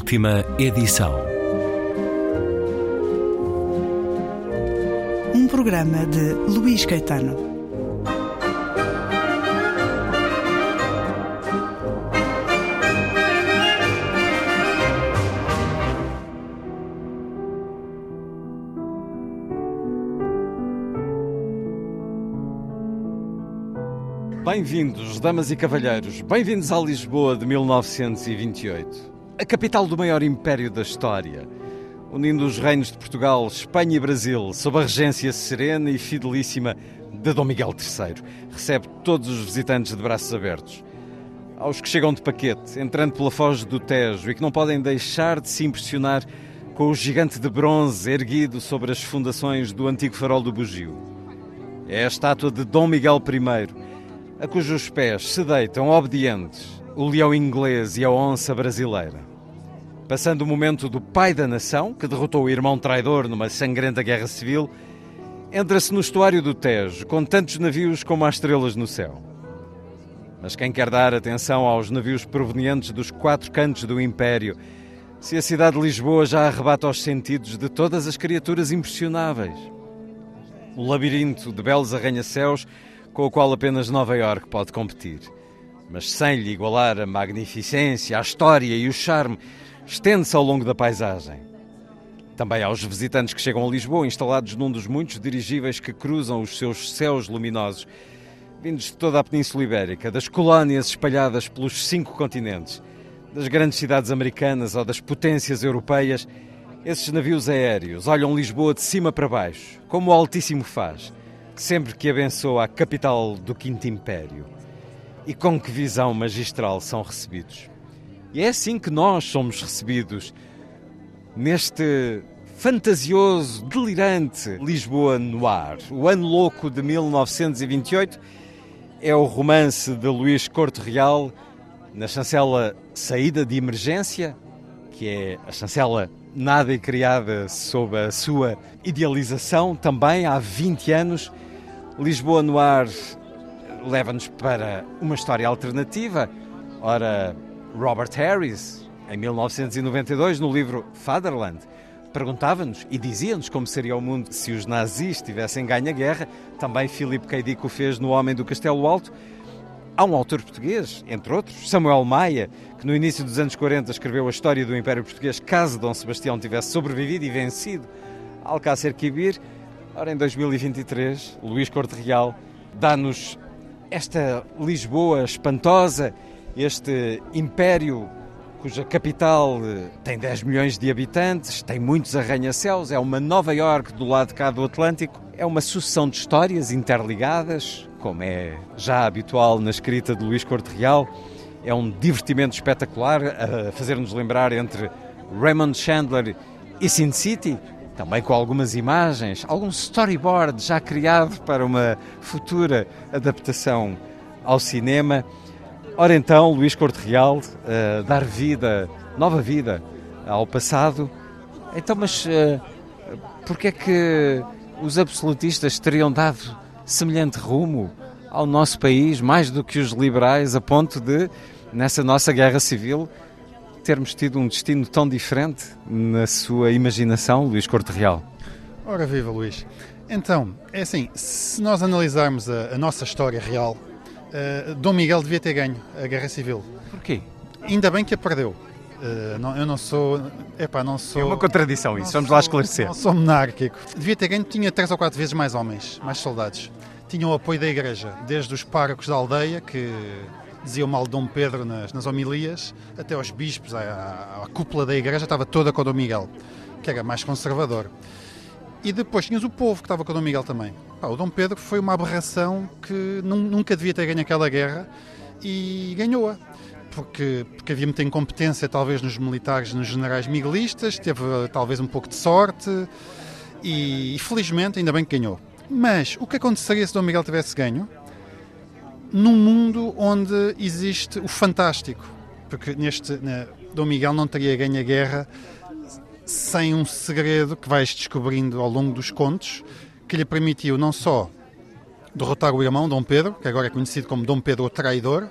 Última edição. Um programa de Luís Caetano. Bem-vindos, damas e cavalheiros, bem-vindos à Lisboa de 1928, a capital do maior império da história, unindo os reinos de Portugal, Espanha e Brasil, sob a regência serena e fidelíssima de Dom Miguel III. Recebe todos os visitantes de braços abertos. Aos que chegam de paquete, entrando pela foz do Tejo e que não podem deixar de se impressionar com o gigante de bronze erguido sobre as fundações do antigo farol do Bugio. É a estátua de Dom Miguel I, a cujos pés se deitam obedientes o leão inglês e a onça brasileira. Passando o momento do pai da nação, que derrotou o irmão traidor numa sangrenta guerra civil, entra-se no estuário do Tejo, com tantos navios como há estrelas no céu. Mas quem quer dar atenção aos navios provenientes dos quatro cantos do Império, se a cidade de Lisboa já arrebata os sentidos de todas as criaturas impressionáveis? O labirinto de belos arranha-céus com o qual apenas Nova York pode competir. Mas sem lhe igualar a magnificência, a história e o charme, estende-se ao longo da paisagem. Também aos visitantes que chegam a Lisboa, instalados num dos muitos dirigíveis que cruzam os seus céus luminosos, vindos de toda a Península Ibérica, das colónias espalhadas pelos cinco continentes, das grandes cidades americanas ou das potências europeias, esses navios aéreos olham Lisboa de cima para baixo, como o Altíssimo faz sempre que abençoa a capital do Quinto Império. E com que visão magistral são recebidos. E é assim que nós somos recebidos neste fantasioso, delirante Lisboa no ar. O Ano Louco de 1928 é o romance de Luís Corte Real na chancela Saída de Emergência, que é a chancela nada e criada sob a sua idealização também há 20 anos Lisboa no ar leva-nos para uma história alternativa. Ora, Robert Harris, em 1992, no livro Fatherland, perguntava-nos e dizia-nos como seria o mundo se os nazis tivessem ganho a guerra. Também Philip K. Dick o fez no Homem do Castelo Alto. Há um autor português, entre outros, Samuel Maia, que no início dos anos 40 escreveu a história do Império Português caso Dom Sebastião tivesse sobrevivido e vencido Alcácer Quibir. Ora, em 2023, Luís Corte Real dá-nos esta Lisboa espantosa, este império cuja capital eh, tem 10 milhões de habitantes, tem muitos arranha-céus, é uma Nova York do lado de cá do Atlântico, é uma sucessão de histórias interligadas, como é já habitual na escrita de Luís Corte Real. É um divertimento espetacular a fazer-nos lembrar entre Raymond Chandler e Sin City, também com algumas imagens, algum storyboard já criado para uma futura adaptação ao cinema. Ora então, Luís Corte Real, uh, dar vida, nova vida ao passado. Então, mas uh, porquê é que os absolutistas teriam dado semelhante rumo ao nosso país, mais do que os liberais, a ponto de, nessa nossa guerra civil, termos tido um destino tão diferente na sua imaginação, Luís Corte Real? Ora viva, Luís. Então, é assim, se nós analisarmos a, a nossa história real, uh, Dom Miguel devia ter ganho a Guerra Civil. Porquê? Ainda bem que a perdeu. Uh, não, eu não sou. Epá, não sou. É uma contradição isso, vamos sou, lá esclarecer. Não sou monárquico. Devia ter ganho, tinha três ou quatro vezes mais homens, mais soldados. Tinha o apoio da igreja, desde os párocos da aldeia, que diziam mal de Dom Pedro nas, nas homilias, até aos bispos, a, a, a, cúpula da igreja estava toda com o Dom Miguel, que era mais conservador. E depois tinhas o povo que estava com o Dom Miguel também. Pá, o Dom Pedro foi uma aberração que nunca devia ter ganho aquela guerra e ganhou-a. Porque, porque havia muita incompetência, talvez, nos militares, nos generais miguelistas, teve talvez um pouco de sorte e, e felizmente, ainda bem que ganhou. Mas o que aconteceria se Dom Miguel tivesse ganho? num mundo onde existe o fantástico. Porque neste né, Dom Miguel não teria ganho a guerra sem um segredo que vais descobrindo ao longo dos contos, que lhe permitiu não só derrotar o irmão, Dom Pedro, que agora é conhecido como Dom Pedro o Traidor,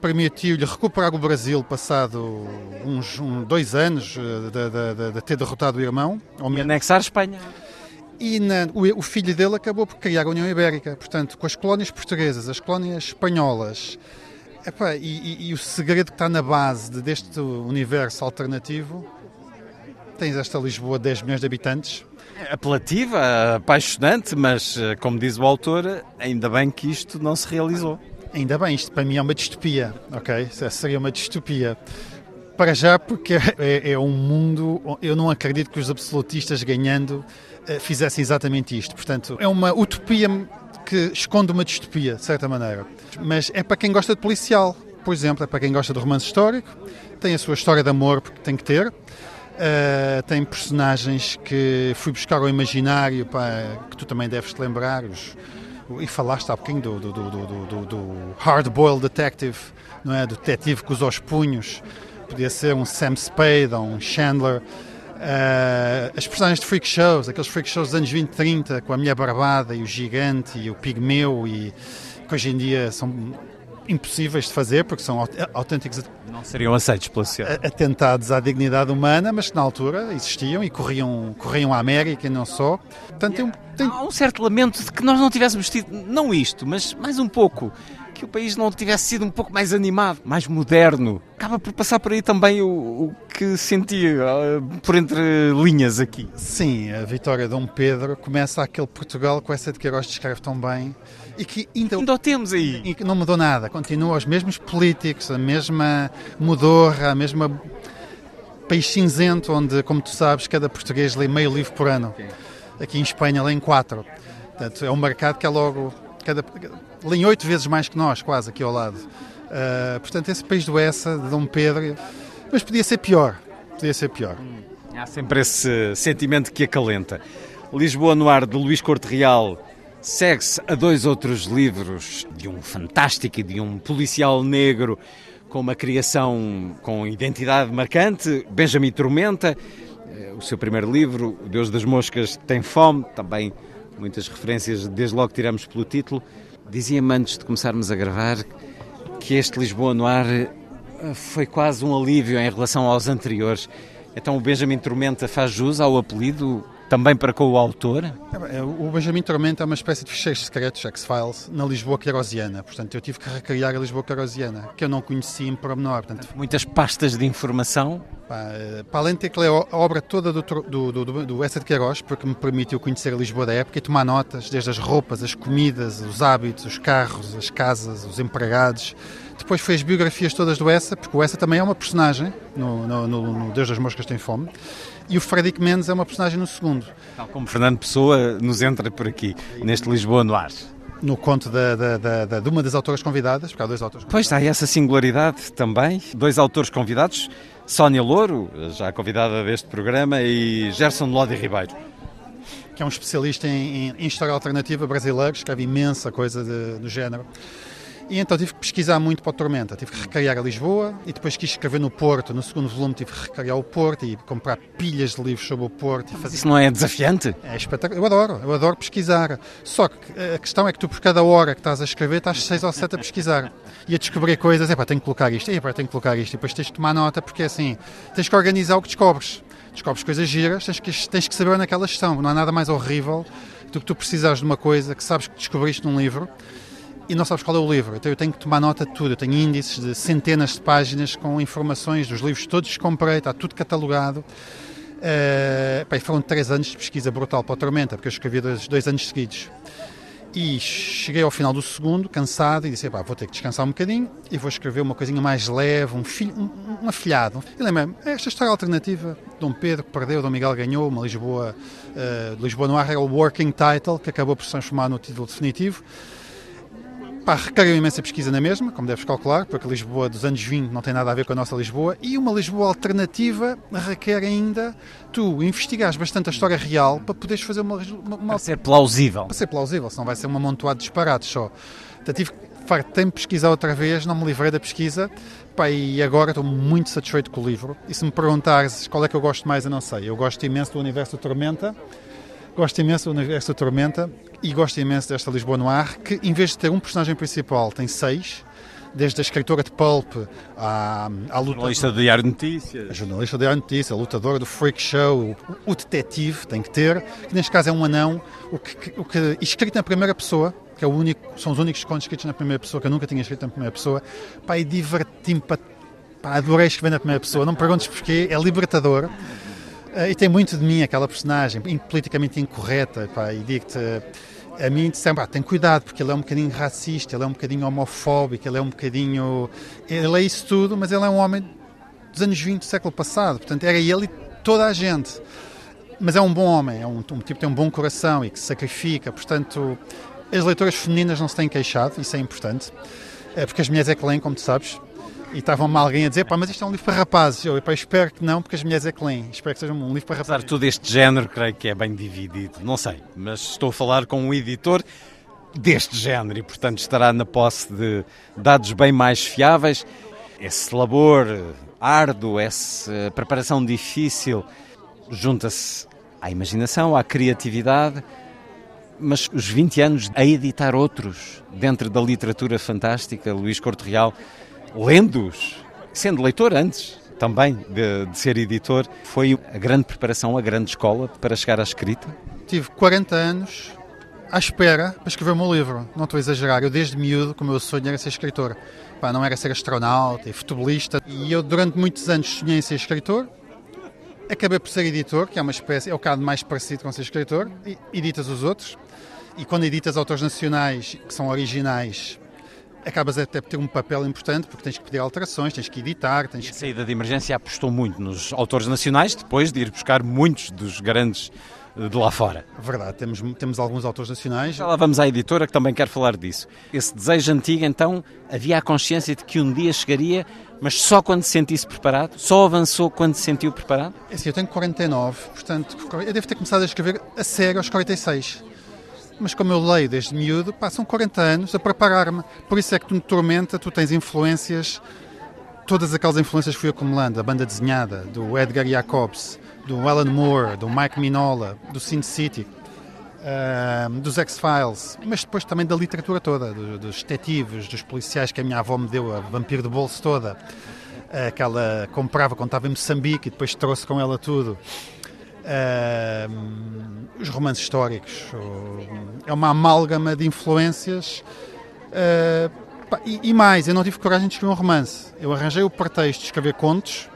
permitiu-lhe recuperar o Brasil passado uns um, dois anos eh, de, de, de, ter derrotado o irmão. E anexar Espanha. E na, o, o, filho dele acabou por criar a União Ibérica. Portanto, com as colónias portuguesas, as colónias espanholas, epá, e, e, e, o segredo que está na base deste universo alternativo, tens esta Lisboa de 10 milhões de habitantes. É apelativa, apaixonante, mas, eh, como diz o autor, ainda bem que isto não se realizou. Ainda bem, isto para mim é uma distopia, ok? Seria uma distopia. Para já, porque é, é um mundo. Eu não acredito que os absolutistas ganhando eh, fizessem exatamente isto. Portanto, é uma utopia que esconde uma distopia, de certa maneira. Mas é para quem gosta de policial, por exemplo, é para quem gosta de romance histórico, tem a sua história de amor, porque tem que ter. Uh, tem personagens que fui buscar ao imaginário, pá, que tu também deves te lembrar, os, e falaste há pouquinho do, do, do, do, hard-boiled detective, não é? Do detetive usa os punhos. Podia ser um Sam Spade ou um Chandler. Uh, as personagens de freak shows, aqueles freak shows dos anos 20 e 30, com a mulher barbada e o gigante e o pigmeu, e que hoje em dia são impossíveis de fazer porque são autênticos não seriam aceitos pela sociedade atentados à dignidade humana mas que na altura existiam e corriam corriam à América e não só. Portanto tem, tem... há um certo lamento de que nós não tivéssemos tido não isto mas mais um pouco que o país não tivesse sido um pouco mais animado, mais moderno. Acaba por passar por aí também o, o que sentia uh, por entre linhas aqui. Sim, a vitória de Dom Pedro começa aquele Portugal que essa de Queiroz descreve tão bem e que ainda, ainda o temos aí. E que não mudou nada, continua os mesmos políticos, a mesma modorra, a mesma país cinzento onde, como tu sabes, cada português lê meio livro por ano. Aqui em Espanha lê em quatro. Portanto, é um mercado que é logo cada, lêem oito vezes mais que nós, quase, aqui ao lado. Uh, portanto, esse país do Essa, de Dom Pedro, mas podia ser pior. Podia ser pior. Hum, há sempre esse sentimento que acalenta. Lisboa no ar, de Luís Corte Real, segue-se a dois outros livros de um fantástico e de um policial negro com uma criação com identidade marcante, Benjamin Tormenta, eh, o seu primeiro livro, O Deus das Moscas Tem Fome, também muitas referências, desde logo tiramos pelo título. Dizia-me antes de começarmos a gravar que este Lisboa no ar eh, foi quase um alívio em relação aos anteriores. Então o Benjamin Tormenta faz jus ao apelido também para com o autor? É, o Benjamin Tormenta é uma espécie de ficheiros secretos, X-Files, na Lisboa querosiana. Portanto, eu tive que recriar a Lisboa querosiana, que eu não conhecia em pormenor. Portanto, Muitas pastas de informação? Para, para além de ter que ler a obra toda do, do, do, do, Essa de Queiroz, porque me permitiu conhecer a Lisboa da época e tomar notas, desde as roupas, as comidas, os hábitos, os carros, as casas, os empregados. Depois fez biografias todas do Essa, porque o Essa também é uma personagem no, no, no, no Deus das Moscas Tem Fome e o Frederic Mendes é uma personagem no segundo. Tal como Fernando Pessoa nos entra por aqui, neste Lisboa no ar. No conto da, da, da, de uma das autoras convidadas, porque há dois autores Pois há essa singularidade também. Dois autores convidados, Sónia Louro, já convidada deste programa, e Gerson Lodi Ribeiro. Que é um especialista em, em história alternativa brasileiro, escreve imensa coisa de, do género. E então tive que pesquisar muito para o Tormenta. Tive que recriar a Lisboa e depois quis escrever no Porto. No segundo volume tive que recriar o Porto e comprar pilhas de livros sobre o Porto. Mas fazer... isso não é desafiante? É espetacular. Eu adoro, eu adoro pesquisar. Só que a questão é que tu, por cada hora que estás a escrever, estás seis ou sete a pesquisar e a descobrir coisas. É pá, tenho que colocar isto, é pá, tenho que colocar isto. E depois tens de tomar nota, porque é assim, tens que organizar o que descobres. Descobres coisas giras, tens que, tens que saber onde é que elas estão. Não há nada mais horrível do que tu precisares de uma coisa que sabes que descobriste num livro e não sabes qual é o livro. Então eu tenho que tomar nota de tudo. Eu tenho índices de centenas de páginas com informações dos livros todos que comprei, está tudo catalogado. Uh, foram três anos de pesquisa brutal para a Tormenta, porque eu escrevi dois, dois anos seguidos. E cheguei ao final do segundo, cansado, e disse: vou ter que descansar um bocadinho e vou escrever uma coisinha mais leve, um, filho, um, um afilhado. E lembra-me, esta história alternativa, Dom Pedro perdeu, Dom Miguel ganhou, uma Lisboa, uh, Lisboa no ar era o working title, que acabou por se transformar no título definitivo. Pá, requeriu imensa pesquisa na mesma, como deves calcular, porque a Lisboa dos anos 20 não tem nada a ver com a nossa Lisboa, e uma Lisboa alternativa requer ainda tu investigares bastante a história real para poderes fazer uma... uma. Para ser plausível. Para ser plausível, senão vai ser uma montoada de disparates só. Então tive que pesquisar outra vez, não me livrei da pesquisa, pá, e agora estou muito satisfeito com o livro. E se me perguntares qual é que eu gosto mais, eu não sei. Eu gosto imenso do universo do Tormenta, Gosto imenso desta Tormenta e gosto imenso desta Lisboa no ar, que em vez de ter um personagem principal, tem seis, desde a escritora de pulp à, à luta... Jornalista do Diário Notícias. A jornalista do Diário Notícias, a lutadora do freak show, o, o, detetive tem que ter, que neste caso é um anão, o que, o que, escrito na primeira pessoa, que é o único, são os únicos contos escritos na primeira pessoa, que eu nunca tinha escrito na primeira pessoa, pá, e diverti-me, pá, adorei escrever na primeira pessoa, não me perguntes porquê, é libertador. Uh, e tem muito de mim aquela personagem, politicamente incorreta, pá, e digo-te a mim disseram, ah, tem cuidado, porque ele é um bocadinho racista, ele é um bocadinho homofóbico, ele é um bocadinho... Ele é isso tudo, mas ele é um homem dos anos 20 do século passado, portanto era ele e toda a gente. Mas é um bom homem, é um, um tipo que tem um bom coração e que se sacrifica, portanto as leitoras femininas não se têm queixado, isso é importante, é porque as mulheres é que leem, como tu sabes, e estavam-me alguém a dizer, pá, mas isto é um livro para rapazes. Eu, pá, espero que não, porque as mulheres é que leem. Espero que seja um livro para rapazes. Apesar de todo este género, creio que é bem dividido. Não sei, mas estou a falar com um editor deste género e, portanto, estará na posse de dados bem mais fiáveis. Esse labor árduo, essa preparação difícil, junta-se à imaginação, à criatividade, mas os 20 anos a editar outros dentro da literatura fantástica, Luís Corte Real, lendo-os, sendo leitor antes também de, de, ser editor, foi a grande preparação, a grande escola para chegar à escrita? Tive 40 anos à espera para escrever o meu livro. Não estou a exagerar. Eu, desde miúdo, o meu sonho era ser escritor. Pá, não era ser astronauta e futebolista. E eu, durante muitos anos, sonhei em ser escritor. Acabei por ser editor, que é uma espécie, é o caso mais parecido com ser escritor. E editas os outros. E quando editas autores nacionais que são originais, acabas até por ter um papel importante porque tens que pedir alterações, tens que editar. Tens que... A saída de emergência apostou muito nos autores nacionais, depois de ir buscar muitos dos grandes eh, de lá fora. Verdade, temos, temos alguns autores nacionais. Já lá vamos à editora que também quer falar disso. Esse desejo antigo, então, havia a consciência de que um dia chegaria, mas só quando se sentisse preparado? Só avançou quando se sentiu preparado? É assim, eu tenho 49, portanto, eu devo ter começado a escrever a sério aos 46 mas como eu leio desde miúdo, passam 40 anos a preparar-me. Por isso é que tu no Tormenta tu tens influências, todas aquelas influências que fui acumulando, a banda desenhada, do Edgar Jacobs, do Alan Moore, do Mike Minola, do Sin City, uh, dos X-Files, mas depois também da literatura toda, do, dos detetives, dos policiais que a minha avó me deu, a vampiro de bolso toda, aquela comprava quando estava em Moçambique e depois trouxe com ela tudo. Uh, os romances históricos. É uma amálgama de influências. Uh, e, e, mais, eu não tive coragem de escrever um romance. Eu arranjei o pretexto de escrever contos.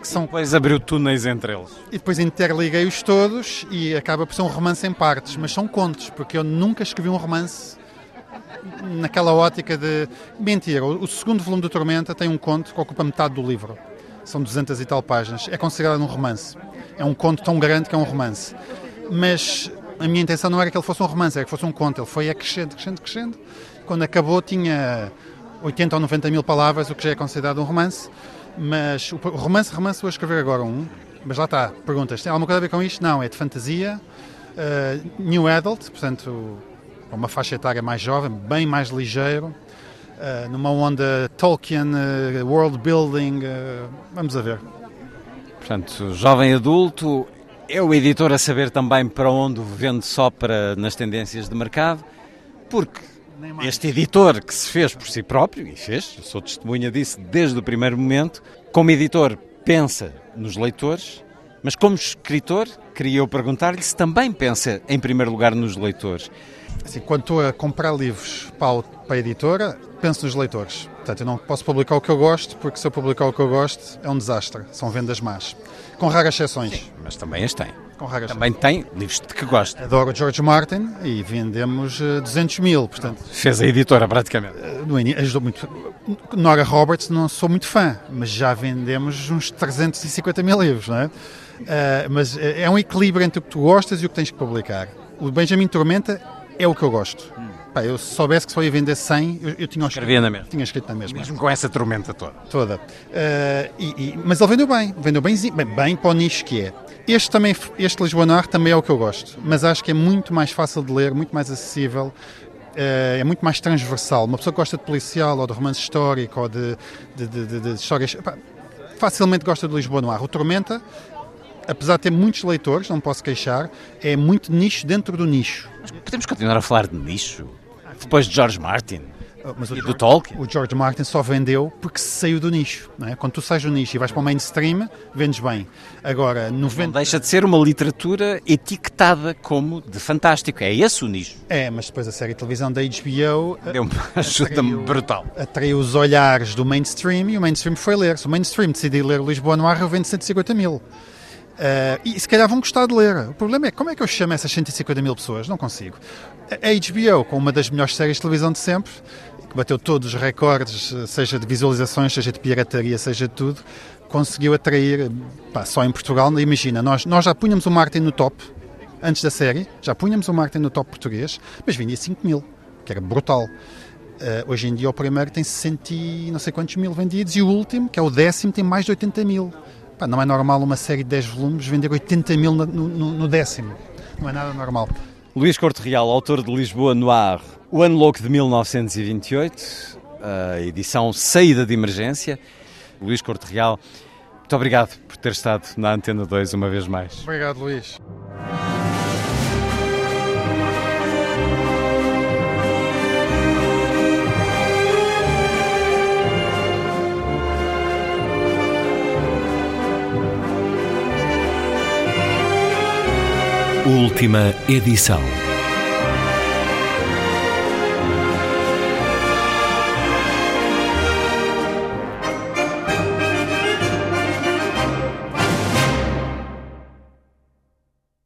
Que são... Depois abriu túneis entre eles. E depois interliguei-os todos e acaba por ser um romance em partes, mas são contos, porque eu nunca escrevi um romance naquela ótica de. Mentira, o segundo volume do Tormenta tem um conto que ocupa metade do livro. São 200 e tal páginas. É considerado um romance é um conto tão grande que é um romance. Mas a minha intenção não era que ele fosse um romance, era que fosse um conto. Ele foi acrescendo, crescendo, crescendo. Quando acabou tinha 80 ou 90 mil palavras, o que já é considerado um romance. Mas o romance, romance, vou escrever agora um. Mas lá está, perguntas, tem alguma coisa a ver com isto? Não, é de fantasia, uh, new adult, portanto, uma faixa etária mais jovem, bem mais ligeiro, uh, numa onda Tolkien, uh, world building, vamos a ver. Portanto, jovem adulto, é o editor a saber também para onde vende só para nas tendências de mercado, porque este editor que se fez por si próprio, e fez, eu sou testemunha disso desde o primeiro momento, como editor pensa nos leitores, mas como escritor, queria eu perguntar-lhe se também pensa em primeiro lugar nos leitores. Assim, quando estou a comprar livros para a editora, penso nos leitores. Portanto, eu não posso publicar o que eu gosto, porque se eu publicar o que eu gosto é um desastre. São vendas más. Com raras exceções. Sim, mas também as tem. Com raras também tem livros de que gosta. Adoro George Martin e vendemos 200 eh, mil. Portanto, Fez a editora praticamente. Eh, no início, ajudou muito. Nora Roberts não sou muito fã, mas já vendemos uns 350 mil livros, não é? Uh, mas é um equilíbrio entre o que tu gostas e o que tens que publicar. O Benjamin Tormenta é o que eu gosto. Hum. Pá, eu se soubesse que só ia vender 100, eu, eu tinha, escrito, na mesma. tinha escrito na mesma. Mesmo com essa tormenta toda. Toda. Uh, e, e, mas ele vendeu bem, vendeu bem, bem, bem para o nicho que é. Este, também, este Lisboa Noir também é o que eu gosto, mas acho que é muito mais fácil de ler, muito mais acessível, uh, é muito mais transversal. Uma pessoa que gosta de policial ou de romance histórico ou de, de, de, de histórias. Pá, facilmente gosta de Lisboa Noir. O Tormenta apesar de ter muitos leitores, não posso queixar, é muito nicho dentro do nicho. Mas podemos continuar a falar de nicho? Depois de George Martin? Mas o E do George- Tolkien? O George Martin só vendeu porque saiu do nicho. Não é? Quando tu sais do nicho e vais para o mainstream, vendes bem. Agora, Não 90... deixa de ser uma literatura etiquetada como de fantástico. É esse o nicho. É, mas depois a série de televisão da HBO eh, Deu uma ajuda-me Atraiu- brutal. atraiu os olhares do mainstream e o mainstream foi ler. Se o mainstream decidir ler Lisboa no ar, eu vendo 150 mil. Eh, e se calhar vão gostar de ler. O problema é como é que eu chamo essas 150 mil pessoas? Não consigo. A HBO, com uma das melhores séries de televisão de sempre, que bateu todos os recordes, seja de visualizações, seja de pirataria, seja de tudo, conseguiu atrair, pá, só em Portugal, imagina, nós, nós já punhamos o Martin no top, antes da série, já punhamos o Martin no top português, mas vendia 5 mil, que era brutal. Uh, hoje em dia o primeiro tem 60 e não sei quantos mil vendidos e o último, que é o décimo, tem mais de 80 mil. Pá, não é normal uma série de 10 volumes vender 80 mil no, no- no décimo. Não é nada normal. Luís Corte Real, autor de Lisboa Noir, O Ano Louco de 1928, a edição Saída de Emergência. Luís Corte Real, muito obrigado por ter estado na Antena 2 uma vez mais. Obrigado, Luís. Última edição.